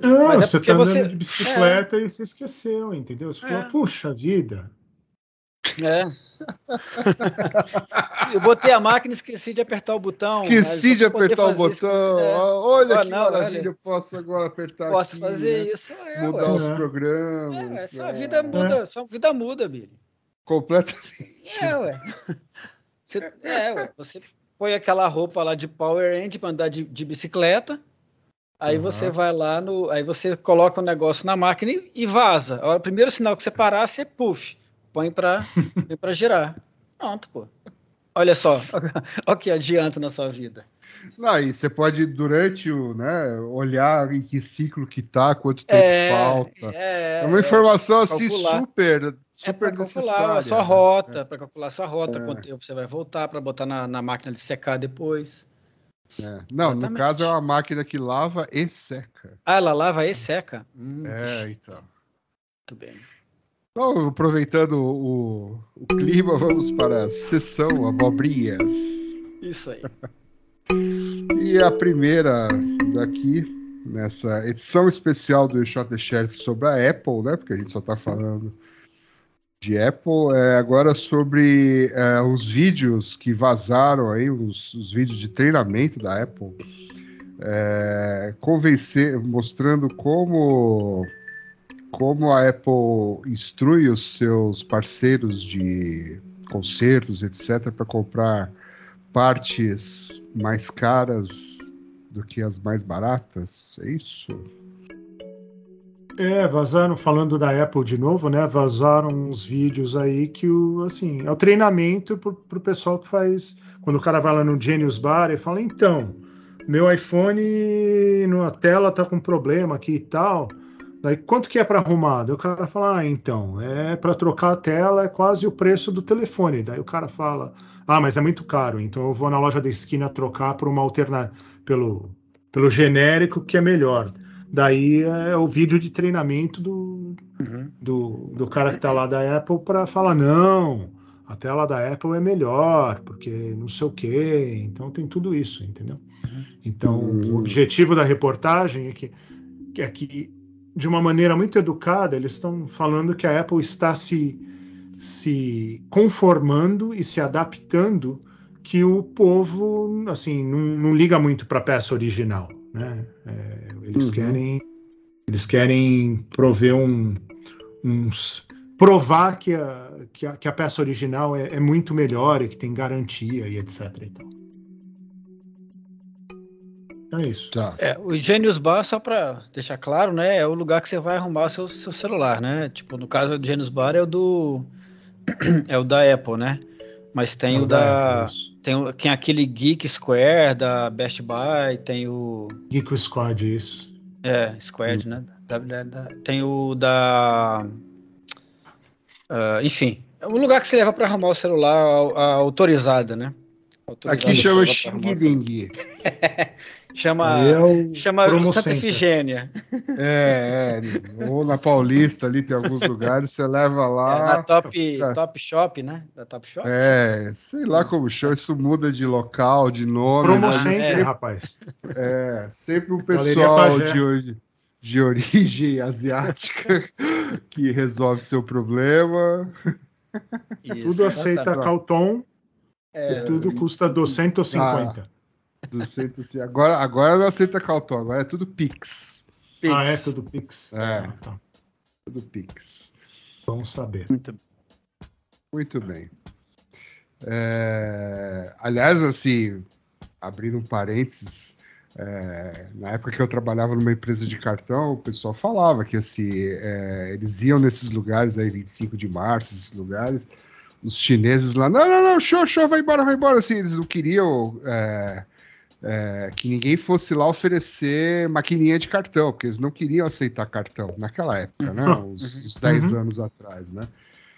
Não, Mas é você tá andando você- de bicicleta e você esqueceu, entendeu? Você É. falou, puxa vida. É. eu botei a máquina e esqueci de apertar o botão. Esqueci de apertar o fazer isso- botão. é, Ah, Olha Ah, que não, maravilha, olha. eu posso agora apertar posso aqui, fazer né? isso. É, Mudar ué. os É. programas. É, sua ah, vida muda, sua vida muda, Billy. Completamente. É, ué. Você, é, ué. Você põe aquela roupa lá de Power End para andar de, de bicicleta. Aí Uhum. você vai lá no. Aí você coloca o negócio na máquina e, e vaza. O primeiro sinal que você parar, você puff. Põe para põe pra girar. Pronto, pô. Olha só. Olha que adianta na sua vida. Não, e você pode, durante o, né, olhar em que ciclo que tá, quanto tempo falta. É, É, uma informação assim calcular. super, É super para calcular necessária. a sua né? rota, para calcular a sua rota, É. quanto tempo você vai voltar para botar na, na máquina de secar depois. É. Não, no Exatamente. caso é uma máquina que lava e seca. Ah, ela lava e seca? Hum, É, então. Muito bem. Então, aproveitando o, o clima, vamos para a sessão abobrinhas. Isso aí. E a primeira daqui, nessa edição especial do Shot the Sheriff sobre a Apple, né? Porque a gente só tá falando de Apple, é agora sobre é, os vídeos que vazaram aí, os, os vídeos de treinamento da Apple, é, convencer, mostrando como como a Apple instrui os seus parceiros de concertos, etc., para comprar partes mais caras do que as mais baratas, é isso? É, vazaram, falando da Apple de novo, né? Vazaram uns vídeos aí que o, assim, é o treinamento pro, pro pessoal que faz. Quando o cara vai lá no Genius Bar e fala, então, meu iPhone na tela tá com problema aqui e tal. Daí quanto que é para arrumar? Daí o cara fala, ah, então, é para trocar a tela é quase o preço do telefone. Daí o cara fala, ah, mas é muito caro, então eu vou na loja da esquina trocar por uma alternativa, pelo, pelo genérico que é melhor. Daí é o vídeo de treinamento do, Uhum. do, do cara que está lá da Apple para falar: não, a tela da Apple é melhor, porque não sei o quê. Então tem tudo isso, entendeu? Então Hum. o objetivo da reportagem é que, que é que, de uma maneira muito educada, eles estão falando que a Apple está se, se conformando e se adaptando que o povo assim não, não liga muito para a peça original, né? É, eles Uhum. querem eles querem prover um, uns provar que a, que a, que a peça original é, é muito melhor e que tem garantia e etc. É isso. Tá. É, o Genius Bar, só para deixar claro, né, é o lugar que você vai arrumar o seu, seu celular, né? Tipo, no caso do Genius Bar é o do é o da Apple, né? Mas tem o da Apple, isso. tem, o, tem aquele Geek Square da Best Buy, tem o Geek Squad, isso. é, Squared, né? Da- da- da- tem o da ah, enfim, é um lugar que você leva para arrumar o celular a, a autorizada, né? Autorizado Aqui chama Xing. Ling. Chama, é o chama Santa. Efigênia. É, é, ou na Paulista ali tem alguns lugares, você leva É, lá. na top, tá. top Shop, né? Da Top Shop. É, sei lá como chama, isso muda de local, de nome. Promo mas Center, sempre, rapaz. é, sempre um Galeria pessoal de, ori- de origem asiática que resolve seu problema. Isso. Tudo aceita tá. Calton É, e tudo custa 250. Do centro, assim. agora, agora não aceita cartão, agora é tudo Pix. Pix. Ah, é tudo Pix? É. Ah, tá. Tudo Pix. Vamos saber. Muito Muito bem. É, aliás, assim, abrindo um parênteses, é, na época que eu trabalhava numa empresa de cartão, o pessoal falava que assim, é, eles iam nesses lugares aí, 25 de março, esses lugares, os chineses lá, não, não, não, show, show, vai embora, vai embora, assim, eles não queriam é, é, que ninguém fosse lá oferecer maquininha de cartão, porque eles não queriam aceitar cartão naquela época, né, uns, uns 10 Uhum. anos atrás, né,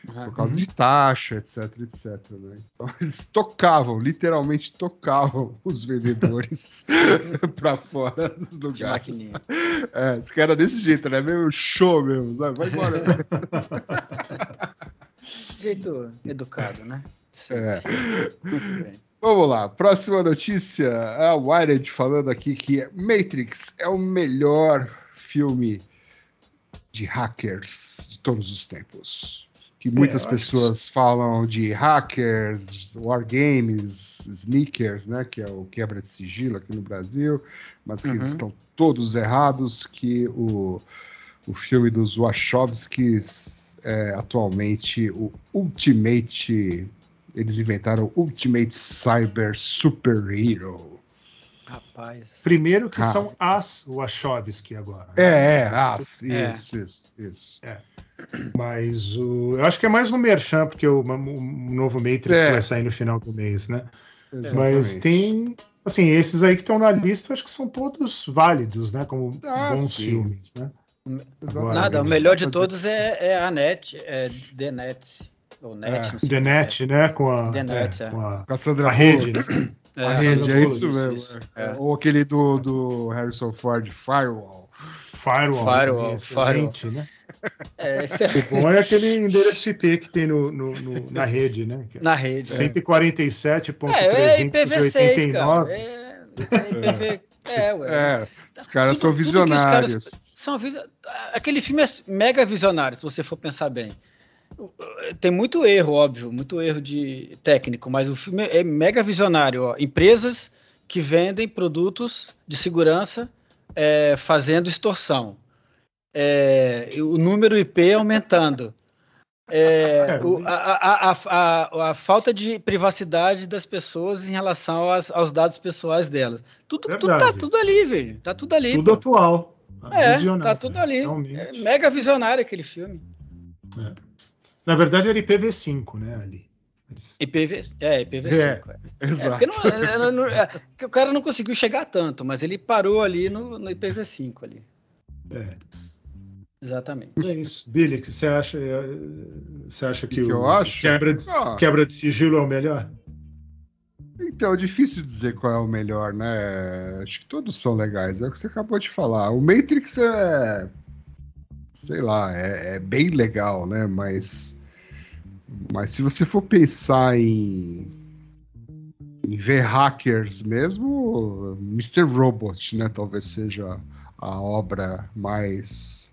Uhum. por causa de taxa, etc, etc. Né? Então eles tocavam, literalmente tocavam os vendedores para fora dos de lugares. maquininha. É, esse cara desse jeito, né? Meio show mesmo, sabe? Vai embora. Jeito educado, né? Sim. É. Muito bem. Vamos lá, próxima notícia. A Wired falando aqui que Matrix é o melhor filme de hackers de todos os tempos. Que muitas eu acho pessoas falam de hackers, wargames, sneakers, né? Que é o quebra de sigilo aqui no Brasil, mas que eles Uhum. estão todos errados, que o, o filme dos Wachowskis é atualmente o Ultimate eles inventaram o Ultimate Cyber Super Hero. Rapaz. Primeiro que Ah. são as Wachowski agora. né? É, é, isso, É. isso, isso. Mas o, eu acho que é mais no Merchan, porque o, o novo Matrix É. vai sair no final do mês, né? Exatamente. Mas tem. Assim, esses aí que estão na lista, acho que são todos válidos, né? Como Ah, bons sim. filmes, né? Exatamente. Nada, o melhor de todos é, é a Net, é The Net. Ou Net, É. The Net, né? Com a, The Net, é, é. com a, Com a Sandra a rede, né? É, A é, rede, é isso mesmo. isso, é. é. Ou aquele do, do Harrison Ford, Firewall. Firewall. Firewall, também, excelente, né? é, esse é O bom é aquele endereço IP que tem no, no- no- na rede, né? É na rede. É, é IPv6, cara. 147.389. É, é IPv... É, ué. É, os caras Tudo- são visionários. caras são Aquele filme é mega visionário, se você for pensar bem. Tem muito erro, óbvio, muito erro de técnico, mas o filme é mega visionário. Ó. Empresas que vendem produtos de segurança é, fazendo extorsão. É, o número IP aumentando. É, o- a, a- a- a- falta de privacidade das pessoas em relação às- aos dados pessoais delas. Tudo, tudo tá tudo ali, velho. Tá tudo ali. Tudo pô. atual. É, tá tudo ali. realmente. É mega visionário aquele filme. Na verdade era IPv5, né, ali. IPv, é, IPv5. É, É, É, Exato. porque não- é, não- não- é, que o cara não conseguiu chegar tanto, mas ele parou ali no, no IPv5 ali. É. Exatamente. É isso. Billy, que você acha? eh, Você acha que, Que o eu acho? Quebra, de, Ah. quebra de sigilo é o melhor? Então, é difícil dizer qual é o melhor, né? Acho que todos são legais, é o que você acabou de falar. O Matrix é. Sei lá, é, é bem legal, né? Mas. Mas se você for pensar em. em ver hackers mesmo, Mr. Robot, né? Talvez seja a obra mais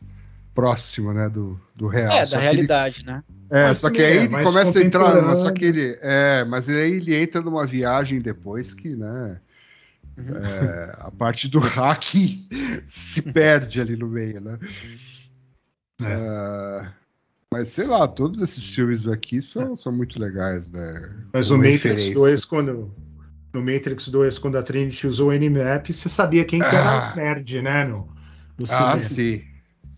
próxima, né? Do, do real. É, Só da que ele realidade, né? é, Mas só que aí é ele começa a entrar, mas só que ele, é, mas aí ele entra numa viagem depois que, né, Uhum. é, a parte do hacking se perde ali no meio, né? É. É, mas sei lá, todos esses filmes aqui são, são muito legais, né? Mas Como o Matrix referência. 2, quando. No Matrix 2, quando a Trinity usou o Nmap, você sabia quem que era Ah. o nerd, né? No, no Ah, cinema. sim,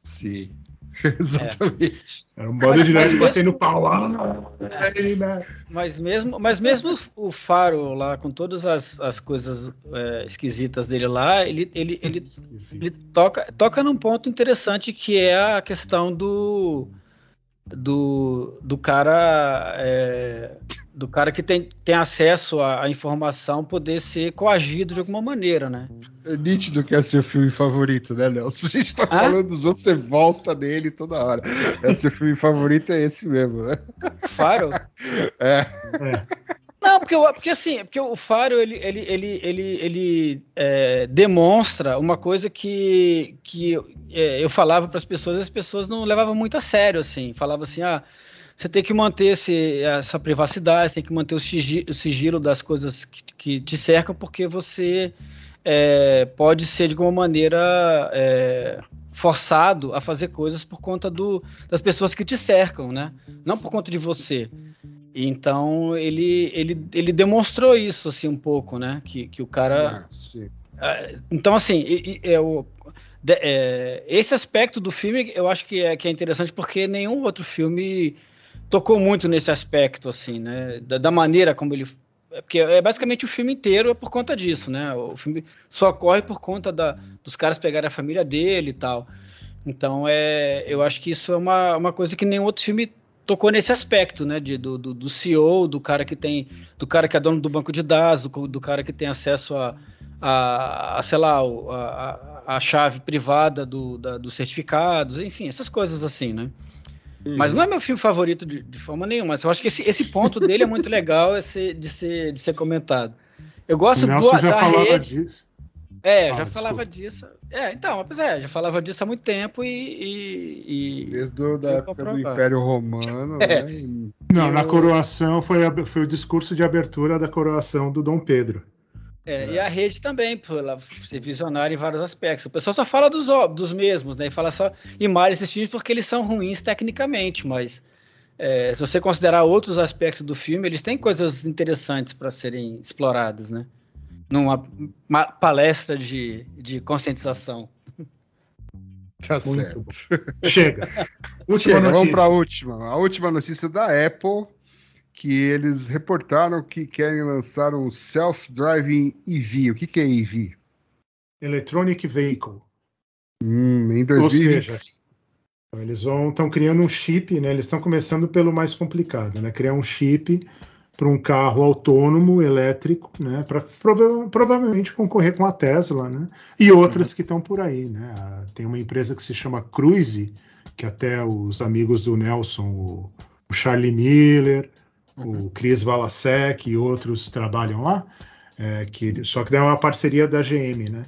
sim, exatamente. Era um bando de Mas nerd mesmo- batendo pau lá. É. Mas mesmo, mas mesmo o Faro lá, com todas as, as coisas é, esquisitas dele lá, ele, ele, ele, ele toca, toca num ponto interessante que é a questão do do, do cara é, do cara que tem, tem acesso à, à informação poder ser coagido de alguma maneira, né? É nítido que é seu filme favorito, né, Nelson? A gente tá Ah? falando dos outros, você volta nele toda hora. É seu filme favorito, é esse mesmo, né? Faro? É. É. Não, porque, porque assim, porque o Faro ele, ele, ele, ele, ele é, demonstra uma coisa que, que é, eu falava para as pessoas, as pessoas não levavam muito a sério, assim, falava assim, ah, você tem que manter esse, a sua privacidade, você tem que manter o sigilo, o sigilo das coisas que, que te cercam, porque você é, pode ser de alguma maneira é, forçado a fazer coisas por conta do, das pessoas que te cercam, né? Não por conta de você. Então ele, ele, ele demonstrou isso assim um pouco, né? Que, que o cara. Sim. Ah, Então assim, é o, é, esse aspecto do filme eu acho que é, que é interessante porque nenhum outro filme tocou muito nesse aspecto assim, né? Da, da maneira como ele é porque é basicamente o filme inteiro é por conta disso, né? O filme só ocorre por conta da, dos caras pegarem a família dele e tal. Então é, eu acho que isso é uma, uma coisa que nenhum outro filme tocou nesse aspecto, né? De, do, do, do CEO, do cara que tem, do cara que é dono do banco de dados, do, do cara que tem acesso a, a, a sei lá, a, a, a chave privada do, da, dos certificados, enfim, essas coisas assim, né? Mas não é meu filme favorito de, de forma nenhuma. Mas eu acho que esse, esse ponto dele é muito legal esse, de, ser, de ser comentado. Eu gosto do, da falava rede. disso. É, Fala, já falava disso. É, então, mas é, já falava disso há muito tempo e. e- e- Desde o- da época do. Império Romano, É. né? E- Não, na Eu- coroação foi, a- foi o discurso de abertura da coroação do Dom Pedro. é, e a rede também, por ela ser visionária em vários aspectos. O pessoal só fala dos, dos mesmos, né? E fala só e mais esses filmes porque eles são ruins tecnicamente, mas é, se você considerar outros aspectos do filme, eles têm coisas interessantes para serem exploradas, né? Numa uma palestra de, de conscientização. Tá Muito certo. Chega. Última Chega, vamos para a última. A última notícia da Apple, que eles reportaram que querem lançar um self-driving EV. O que, que é EV? Electronic Vehicle. Hum, em Ou 2025. seja, eles vão estão criando um chip, né? Eles estão começando pelo mais complicado, né? Criar um chip para um carro autônomo elétrico, né? Para provavelmente concorrer com a Tesla, né? E outras que estão por aí, né? Tem uma empresa que se chama Cruise, que até os amigos do Nelson, o, o Charlie Miller, o Chris Valasek e outros trabalham lá. é, que só que é uma parceria da GM, né?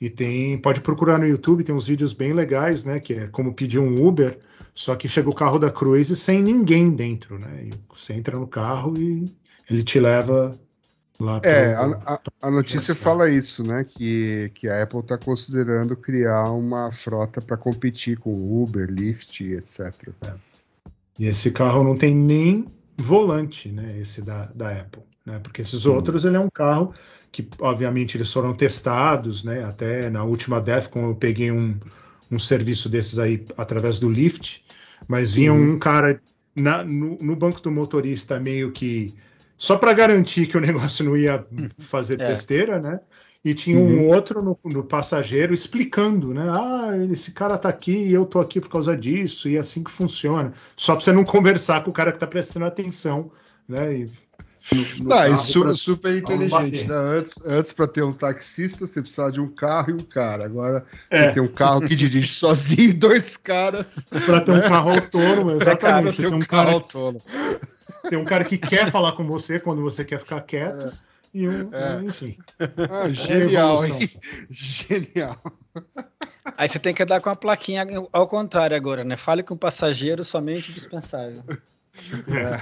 E tem, pode procurar no YouTube, tem uns vídeos bem legais, né? Que é como pedir um Uber, só que chega o carro da Cruise sem ninguém dentro, né? E você entra no carro e ele te leva lá É, pro- a, a- a notícia Essa. fala isso, né? Que, que a Apple está considerando criar uma frota para competir com Uber, Lyft, etc. E esse carro não tem nem volante, né? Esse da, da Apple, né? Porque esses outros ele é um carro que, obviamente, eles foram testados, né? Até na última DEFCON eu peguei um, um serviço desses aí através do Lyft, mas vinha um cara na- no, no banco do motorista meio que só para garantir que o negócio não ia fazer É. besteira, né? E tinha um outro no, no passageiro explicando, né? Ah, esse cara tá aqui e eu tô aqui por causa disso, e é assim que funciona. Só para você não conversar com o cara que tá prestando atenção, né? E no- no Ah, carro isso pra- super inteligente, né? Antes, antes para ter um taxista, você precisava de um carro e um cara. Agora É. você tem um carro que dirige sozinho e dois caras. Para ter um carro autônomo, exatamente. ter Tem um, carro cara, autônomo. tem um cara que quer falar com você quando você quer ficar quieto. E um, É. enfim. Ah, genial, evolução. hein? Genial. Aí você tem que andar com a plaquinha ao contrário agora, né? Fale com o passageiro somente dispensável. É.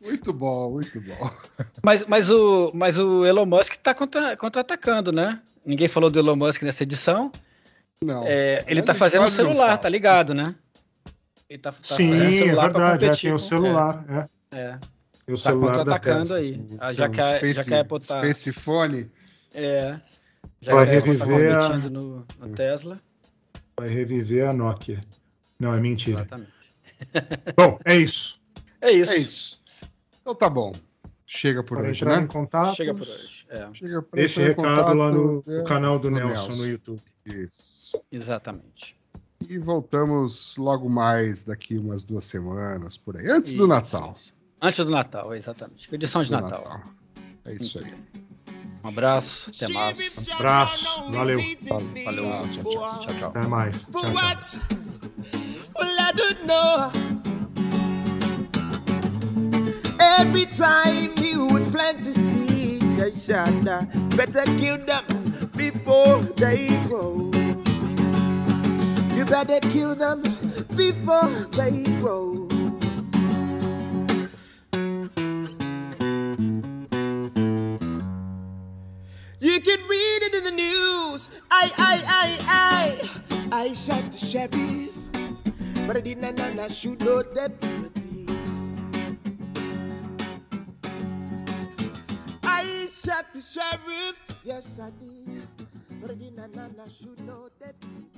Muito bom, muito bom. Mas, mas, o, mas o Elon Musk está contra, contra-atacando, né? Ninguém falou do Elon Musk nessa edição. Não. É, ele Mas tá fazendo um não celular, tá ligado, né? Ele tá, tá Sim, fazendo é celular pra verdade. Já tem o celular. É, É, é, Tem o tá celular contra-atacando aí. Ah, já, que a, já Space, que a Apple tá. Space Phone. É, já Vai que a Apple tá reviver a- no, no Tesla. Vai reviver a Nokia. Não, é mentira. Exatamente. Bom, é isso. É isso. É isso. Então tá bom. Chega por Para hoje, entrar né? em contato, Chega por hoje. É, Chega em recado lá no, no canal do no Nelson, Nelson. no YouTube. Isso. exatamente. E voltamos logo mais daqui umas duas semanas por aí, antes do Isso. Natal. Antes do Natal, exatamente. Edição de Do Natal. É isso aí. Um abraço, até mais. Abraço, valeu. Valeu. Tchau, tchau, tchau, tchau, tchau. Até mais. Tchau, tchau. Well, I don't know. Every time you would plant to seed, a shada, better kill them before they grow. You better kill them before they grow. You can read it in the news. I, I, I, I, I shot the sheriff, but I did not, not, not shoot no deputy. I shot the sheriff, yes I did, but I did not, not, not shoot no deputy.